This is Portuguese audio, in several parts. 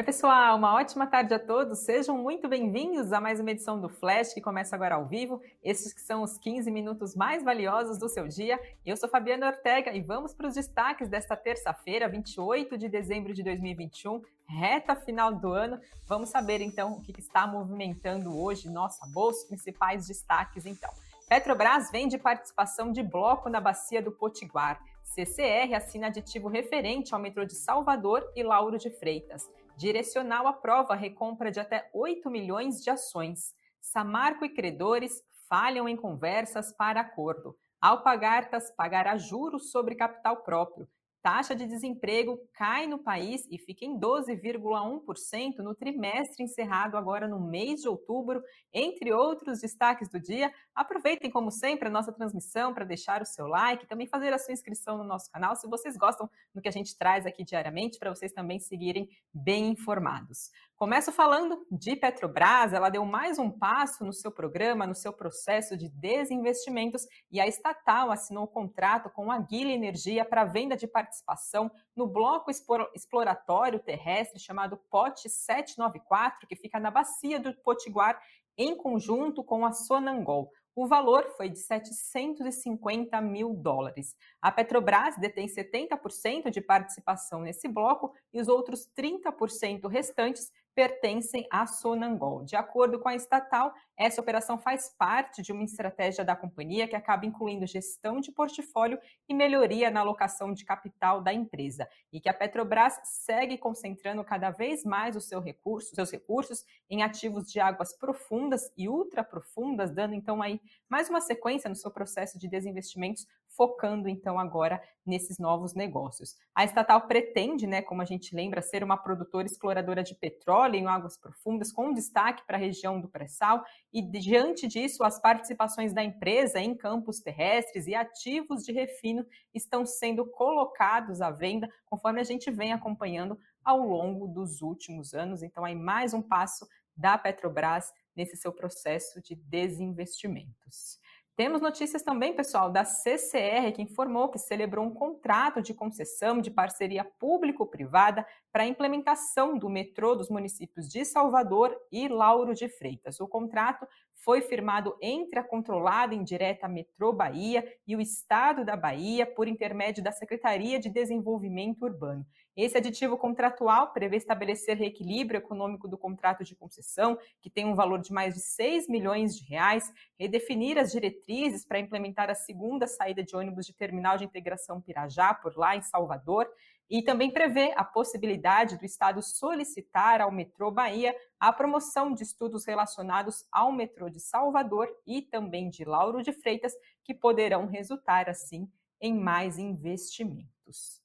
Oi, pessoal, uma ótima tarde a todos. Sejam muito bem-vindos a mais uma edição do Flash, que começa agora ao vivo. Esses que são os 15 minutos mais valiosos do seu dia. Eu sou Fabiana Ortega e vamos para os destaques desta terça-feira, 28 de dezembro de 2021, reta final do ano. Vamos saber então o que está movimentando hoje nossa bolsa, principais destaques então. Petrobras vende participação de bloco na bacia do Potiguar. CCR assina aditivo referente ao metrô de Salvador e Lauro de Freitas. Direcional aprova a recompra de até 8 milhões de ações. Samarco e credores falham em conversas para acordo. Alpagartas pagará juros sobre capital próprio. Taxa de desemprego cai no país e fica em 12,1% no trimestre encerrado agora no mês de outubro, entre outros destaques do dia. Aproveitem, como sempre, a nossa transmissão para deixar o seu like, também fazer a sua inscrição no nosso canal, se vocês gostam do que a gente traz aqui diariamente, para vocês também seguirem bem informados. Começo falando de Petrobras, ela deu mais um passo no seu programa, no seu processo de desinvestimentos e a estatal assinou o contrato com a Guilherme Energia para venda de participação no bloco exploratório terrestre chamado POT 794, que fica na bacia do Potiguar, em conjunto com a Sonangol. O valor foi de 750 mil dólares. A Petrobras detém 70% de participação nesse bloco e os outros 30% restantes pertencem à Sonangol. De acordo com a estatal, essa operação faz parte de uma estratégia da companhia que acaba incluindo gestão de portfólio e melhoria na alocação de capital da empresa, e que a Petrobras segue concentrando cada vez mais o seu recurso, seus recursos em ativos de águas profundas e ultraprofundas, dando então aí mais uma sequência no seu processo de desinvestimentos focando então agora nesses novos negócios. A estatal pretende, né, como a gente lembra, ser uma produtora exploradora de petróleo em águas profundas, com destaque para a região do pré-sal, e diante disso, as participações da empresa em campos terrestres e ativos de refino estão sendo colocados à venda, conforme a gente vem acompanhando ao longo dos últimos anos. Então, aí mais um passo da Petrobras nesse seu processo de desinvestimentos. Temos notícias também, pessoal, da CCR, que informou que celebrou um contrato de concessão de parceria público-privada para a implementação do metrô dos municípios de Salvador e Lauro de Freitas. O contrato foi firmado entre a controlada indireta Metrô Bahia e o Estado da Bahia por intermédio da Secretaria de Desenvolvimento Urbano. Esse aditivo contratual prevê estabelecer reequilíbrio econômico do contrato de concessão, que tem um valor de mais de 6 milhões de reais, redefinir as diretrizes para implementar a segunda saída de ônibus de terminal de integração Pirajá, por lá em Salvador, e também prevê a possibilidade do Estado solicitar ao Metrô Bahia a promoção de estudos relacionados ao metrô de Salvador e também de Lauro de Freitas, que poderão resultar, assim, em mais investimentos.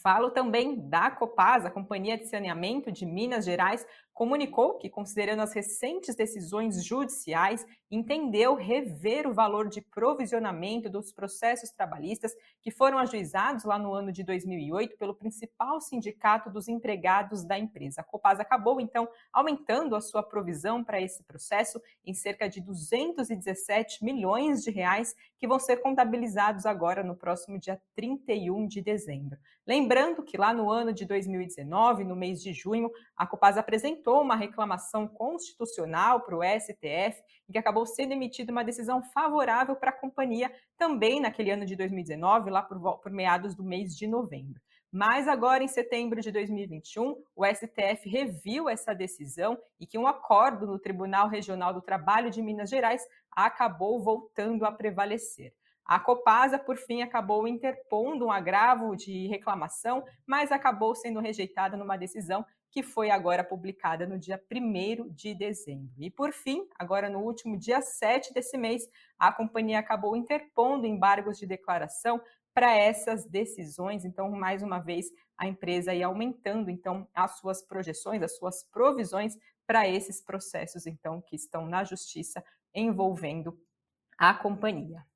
Falo também da Copasa, a Companhia de Saneamento de Minas Gerais, comunicou que, considerando as recentes decisões judiciais, entendeu rever o valor de provisionamento dos processos trabalhistas que foram ajuizados lá no ano de 2008 pelo principal sindicato dos empregados da empresa. A Copasa acabou, então, aumentando a sua provisão para esse processo em cerca de 217 milhões de reais, que vão ser contabilizados agora no próximo dia 31 de dezembro. Lembrando que lá no ano de 2019, no mês de junho, a Copasa apresentou apresentou uma reclamação constitucional para o STF, em que acabou sendo emitida uma decisão favorável para a companhia, também naquele ano de 2019, lá por, por meados do mês de novembro. Mas agora, em setembro de 2021, o STF reviu essa decisão e que um acordo no Tribunal Regional do Trabalho de Minas Gerais acabou voltando a prevalecer. A Copasa, por fim, acabou interpondo um agravo de reclamação, mas acabou sendo rejeitada numa decisão que foi agora publicada no dia 1 de dezembro. E por fim, agora no último dia 7 desse mês, a companhia acabou interpondo embargos de declaração para essas decisões. Então, mais uma vez, a empresa aí aumentando então as suas projeções, as suas provisões para esses processos então que estão na justiça envolvendo a companhia.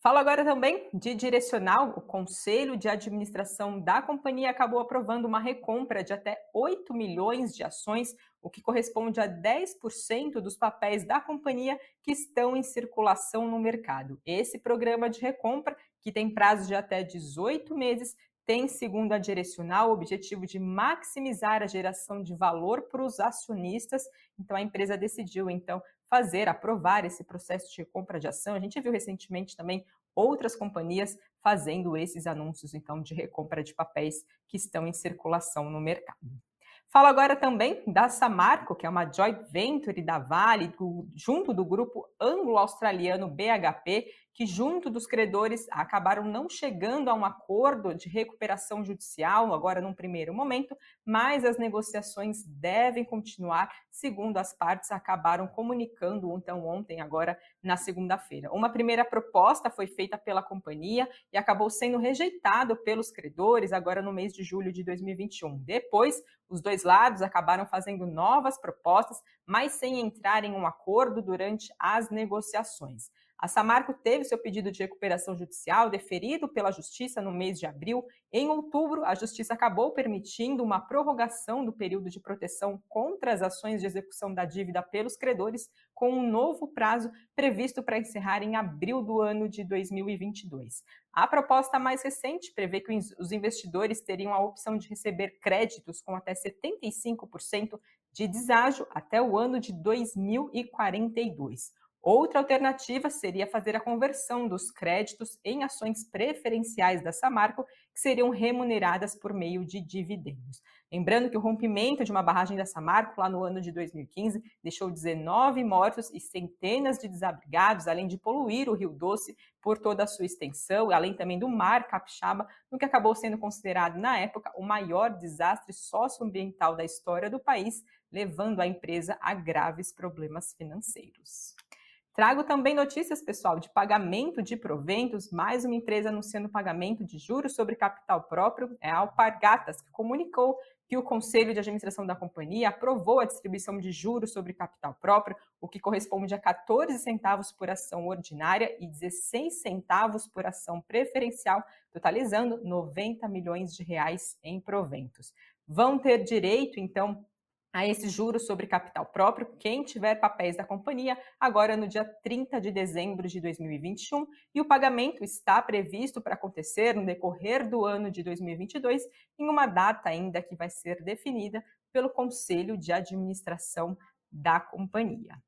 Falo agora também de direcional. O Conselho de Administração da companhia acabou aprovando uma recompra de até 8 milhões de ações, o que corresponde a 10% dos papéis da companhia que estão em circulação no mercado. Esse programa de recompra, que tem prazo de até 18 meses, tem, segundo a direcional, o objetivo de maximizar a geração de valor para os acionistas. Então, a empresa decidiu, então, fazer, aprovar esse processo de compra de ação. A gente viu recentemente também outras companhias fazendo esses anúncios, então, de recompra de papéis que estão em circulação no mercado. Falo agora também da Samarco, que é uma joint venture da Vale, do, junto do grupo anglo-australiano BHP, que, junto dos credores, acabaram não chegando a um acordo de recuperação judicial, agora num primeiro momento, mas as negociações devem continuar, segundo as partes acabaram comunicando então ontem, agora na segunda-feira. Uma primeira proposta foi feita pela companhia e acabou sendo rejeitado pelos credores agora no mês de julho de 2021. Depois, os dois lados acabaram fazendo novas propostas, mas sem entrar em um acordo durante as negociações. A Samarco teve seu pedido de recuperação judicial deferido pela Justiça no mês de abril. Em outubro, a Justiça acabou permitindo uma prorrogação do período de proteção contra as ações de execução da dívida pelos credores, com um novo prazo previsto para encerrar em abril do ano de 2022. A proposta mais recente prevê que os investidores teriam a opção de receber créditos com até 75% de deságio até o ano de 2042. Outra alternativa seria fazer a conversão dos créditos em ações preferenciais da Samarco, que seriam remuneradas por meio de dividendos. Lembrando que o rompimento de uma barragem da Samarco lá no ano de 2015 deixou 19 mortos e centenas de desabrigados, além de poluir o Rio Doce por toda a sua extensão, além também do mar capixaba, no que acabou sendo considerado na época o maior desastre socioambiental da história do país, levando a empresa a graves problemas financeiros. Trago também notícias, pessoal, de pagamento de proventos, mais uma empresa anunciando pagamento de juros sobre capital próprio, é a Alpargatas, que comunicou que o Conselho de Administração da companhia aprovou a distribuição de juros sobre capital próprio, o que corresponde a 14 centavos por ação ordinária e 16 centavos por ação preferencial, totalizando 90 milhões de reais em proventos. Vão ter direito, então, a esse juros sobre capital próprio quem tiver papéis da companhia agora no dia 30 de dezembro de 2021 e o pagamento está previsto para acontecer no decorrer do ano de 2022 em uma data ainda que vai ser definida pelo Conselho de Administração da companhia.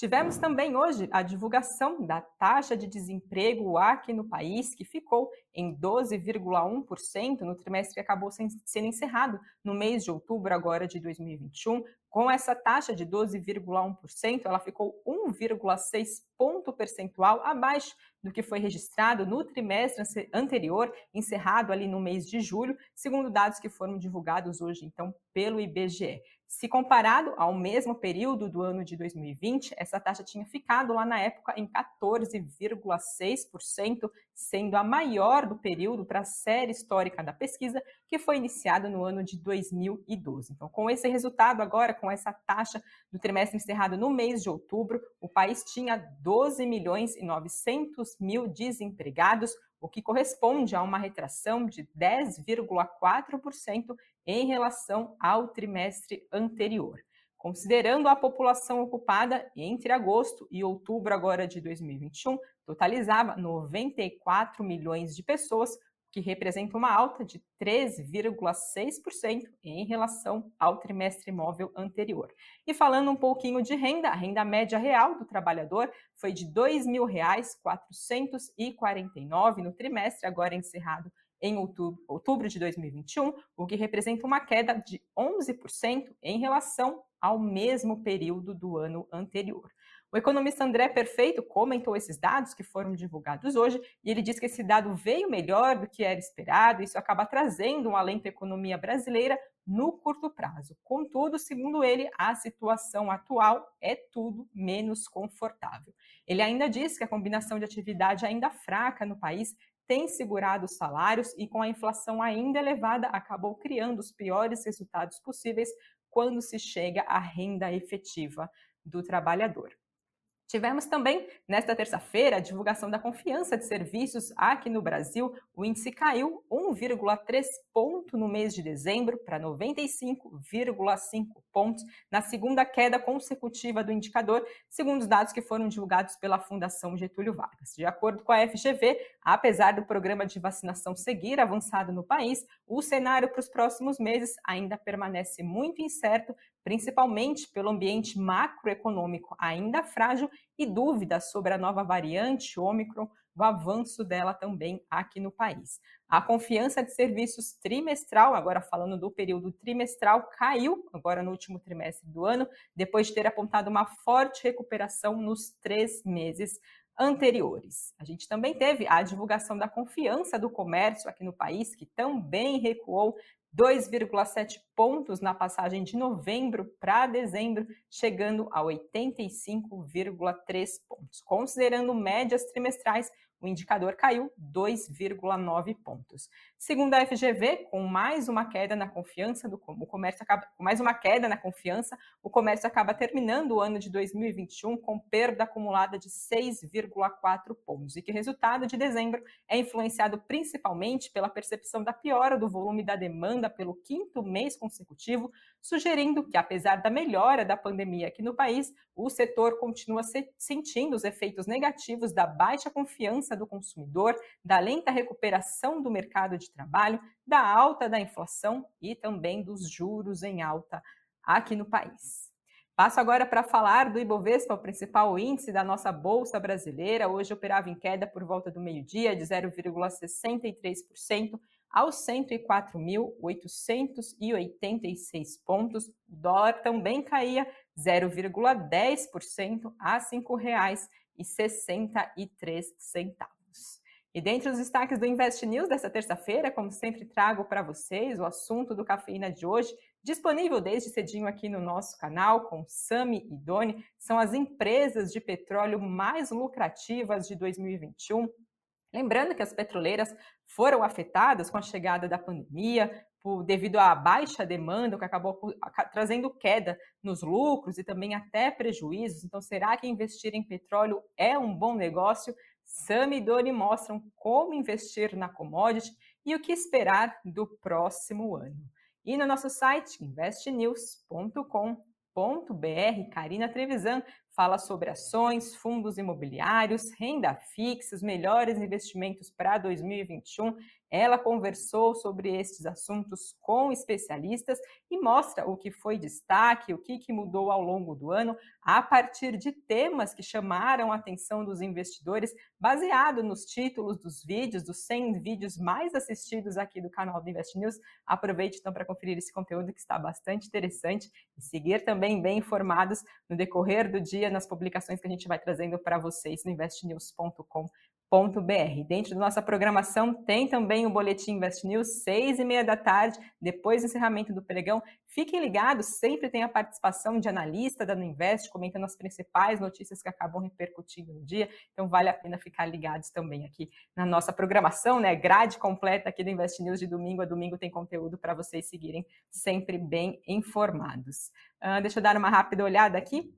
Tivemos também hoje a divulgação da taxa de desemprego aqui no país, que ficou em 12,1% no trimestre que acabou sendo encerrado no mês de outubro agora de 2021. Com essa taxa de 12,1%, ela ficou 1,6 ponto percentual abaixo do que foi registrado no trimestre anterior, encerrado ali no mês de julho, segundo dados que foram divulgados hoje então pelo IBGE. Se comparado ao mesmo período do ano de 2020, essa taxa tinha ficado lá na época em 14,6%, sendo a maior do período para a série histórica da pesquisa, que foi iniciada no ano de 2012. Então, com esse resultado agora, com essa taxa do trimestre encerrado no mês de outubro, o país tinha 12 milhões e 900 mil desempregados, o que corresponde a uma retração de 10,4% em relação ao trimestre anterior. Considerando a população ocupada entre agosto e outubro agora de 2021, totalizava 94 milhões de pessoas, que representa uma alta de 3,6% em relação ao trimestre móvel anterior. E falando um pouquinho de renda, a renda média real do trabalhador foi de R$ 2.449 no trimestre, agora encerrado em outubro, outubro de 2021, o que representa uma queda de 11% em relação ao mesmo período do ano anterior. O economista André Perfeito comentou esses dados que foram divulgados hoje e ele diz que esse dado veio melhor do que era esperado, e isso acaba trazendo um alento à economia brasileira no curto prazo. Contudo, segundo ele, a situação atual é tudo menos confortável. Ele ainda diz que a combinação de atividade ainda fraca no país tem segurado os salários e, com a inflação ainda elevada, acabou criando os piores resultados possíveis quando se chega à renda efetiva do trabalhador. Tivemos também, nesta terça-feira, a divulgação da confiança de serviços aqui no Brasil. O índice caiu 1,3 ponto no mês de dezembro para 95,5 pontos, na segunda queda consecutiva do indicador, segundo os dados que foram divulgados pela Fundação Getúlio Vargas. De acordo com a FGV, apesar do programa de vacinação seguir avançado no país, o cenário para os próximos meses ainda permanece muito incerto, principalmente pelo ambiente macroeconômico ainda frágil e dúvidas sobre a nova variante Ômicron, o avanço dela também aqui no país. A confiança de serviços trimestral, agora falando do período trimestral, caiu agora no último trimestre do ano, depois de ter apontado uma forte recuperação nos três meses anteriores. A gente também teve a divulgação da confiança do comércio aqui no país, que também recuou 2,7 pontos na passagem de novembro para dezembro, chegando a 85,3 pontos. Considerando médias trimestrais, o indicador caiu 2,9 pontos. Segundo a FGV, com mais uma queda na confiança do o comércio acaba, com mais uma queda na confiança, o comércio acaba terminando o ano de 2021 com perda acumulada de 6,4 pontos e que o resultado de dezembro é influenciado principalmente pela percepção da piora do volume da demanda pelo quinto mês consecutivo, sugerindo que apesar da melhora da pandemia aqui no país, o setor continua se sentindo os efeitos negativos da baixa confiança do consumidor, da lenta recuperação do mercado de trabalho, da alta da inflação e também dos juros em alta aqui no país. Passo agora para falar do Ibovespa, o principal índice da nossa bolsa brasileira. Hoje operava em queda por volta do meio-dia de 0,63% aos 104.886 pontos. O dólar também caía 0,10% a R$ 5,63. E dentre os destaques do Invest News desta terça-feira, como sempre trago para vocês o assunto do cafeína de hoje, disponível desde cedinho aqui no nosso canal com Sami e Doni, são as empresas de petróleo mais lucrativas de 2021. Lembrando que as petroleiras foram afetadas com a chegada da pandemia, por, devido à baixa demanda, que acabou trazendo queda nos lucros e também até prejuízos. Então, será que investir em petróleo é um bom negócio? Sam e Doni mostram como investir na commodity e o que esperar do próximo ano. E no nosso site investnews.com.br, Karina Trevisan fala sobre ações, fundos imobiliários, renda fixa, os melhores investimentos para 2021 ela conversou sobre estes assuntos com especialistas e mostra o que foi destaque, o que, que mudou ao longo do ano, a partir de temas que chamaram a atenção dos investidores, baseado nos títulos dos vídeos, dos 100 vídeos mais assistidos aqui do canal do Invest News. Aproveite então para conferir esse conteúdo que está bastante interessante e seguir também bem informados no decorrer do dia nas publicações que a gente vai trazendo para vocês no investnews.com br Dentro da nossa programação tem também o Boletim Invest News, seis e meia da tarde, depois do encerramento do pregão. Fiquem ligados, sempre tem a participação de analista da Invest, comentando as principais notícias que acabam repercutindo no dia. Então vale a pena ficar ligados também aqui na nossa programação, né? Grade completa aqui do Invest News de domingo a domingo tem conteúdo para vocês seguirem sempre bem informados. Uh, deixa eu dar uma rápida olhada aqui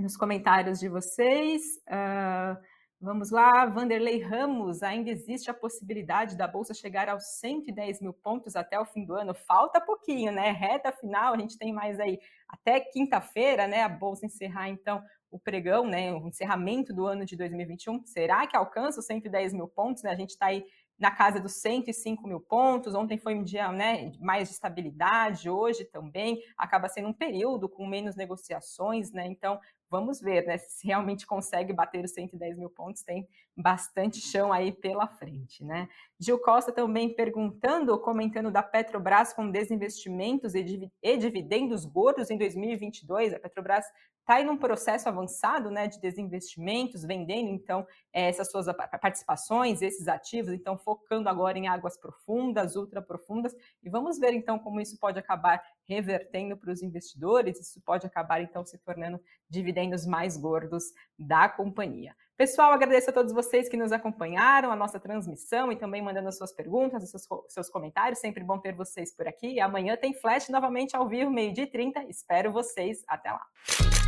nos comentários de vocês. Uh, Vamos lá, Vanderlei Ramos, ainda existe a possibilidade da Bolsa chegar aos 110 mil pontos até o fim do ano? Falta pouquinho, né? Reta final, a gente tem mais aí até quinta-feira, né? A Bolsa encerrar, então, o pregão, né? O encerramento do ano de 2021. Será que alcança os 110 mil pontos? Né? A gente está aí na casa dos 105 mil pontos. Ontem foi um dia né, mais de estabilidade, hoje também acaba sendo um período com menos negociações, né? Então vamos ver né, se realmente consegue bater os 110 mil pontos, tem bastante chão aí pela frente. Né? Gil Costa também perguntando, comentando da Petrobras com desinvestimentos e dividendos gordos em 2022. A Petrobras está em um processo avançado né, de desinvestimentos, vendendo então essas suas participações, esses ativos, então focando agora em águas profundas, ultra profundas, e vamos ver então como isso pode acabar revertendo para os investidores, isso pode acabar então se tornando dividendos mais gordos da companhia. Pessoal, agradeço a todos vocês que nos acompanharam, a nossa transmissão e também mandando as suas perguntas, seus, seus comentários. Sempre bom ter vocês por aqui. E amanhã tem Flash novamente ao vivo, meio-dia e 30. Espero vocês. Até lá.